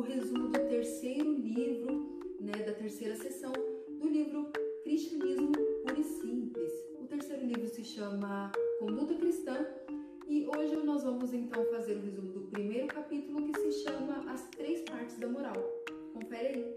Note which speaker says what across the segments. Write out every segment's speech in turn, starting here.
Speaker 1: resumo do terceiro livro, né, da terceira sessão do livro Cristianismo Puro e Simples. O terceiro livro se chama Conduta Cristã e hoje nós vamos então fazer o resumo do primeiro capítulo que se chama As Três Partes da Moral. Confere aí.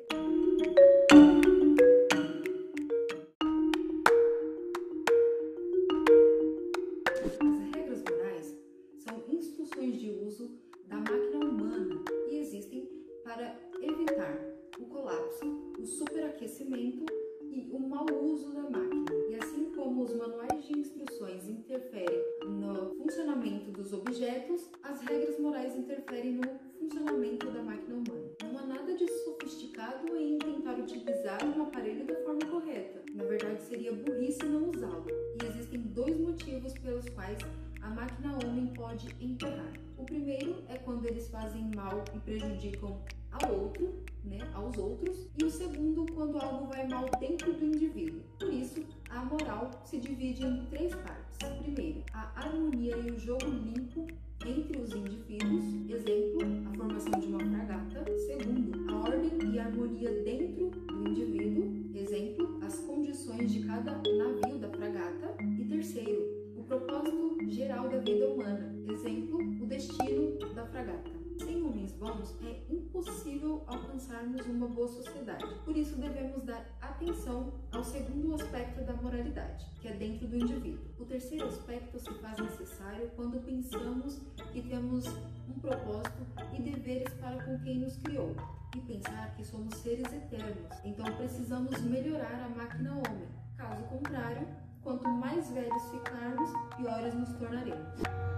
Speaker 1: As regras morais são instruções de uso da máquina humana e existem para evitar o colapso, o superaquecimento e o mau uso da máquina. E assim como os manuais de instruções interferem no funcionamento dos objetos, as regras morais interferem no funcionamento da máquina humana. Não há nada de sofisticado em tentar utilizar um aparelho da forma correta. Na verdade, seria burrice não usá-lo. E existem dois motivos pelos quais a máquina homem pode enterrar. O primeiro é quando eles fazem mal e prejudicam ao outro, né, aos outros, e o segundo quando algo vai mal dentro do indivíduo. Por isso, a moral se divide em três partes. Primeiro, a harmonia e o jogo limpo entre os indivíduos, exemplo, a formação de uma fragata. Segundo, a ordem e a harmonia dentro do indivíduo, exemplo, as condições de cada navio da fragata. E terceiro, o propósito geral da vida humana, exemplo, o destino da fragata. Sem homens bons, é impossível alcançarmos uma boa sociedade. Por isso, devemos dar atenção ao segundo aspecto da moralidade, que é dentro do indivíduo. O terceiro aspecto se faz necessário quando pensamos que temos um propósito e deveres para com quem nos criou, e pensar que somos seres eternos. Então, precisamos melhorar a máquina homem. Caso contrário, quanto mais velhos ficarmos, piores nos tornaremos.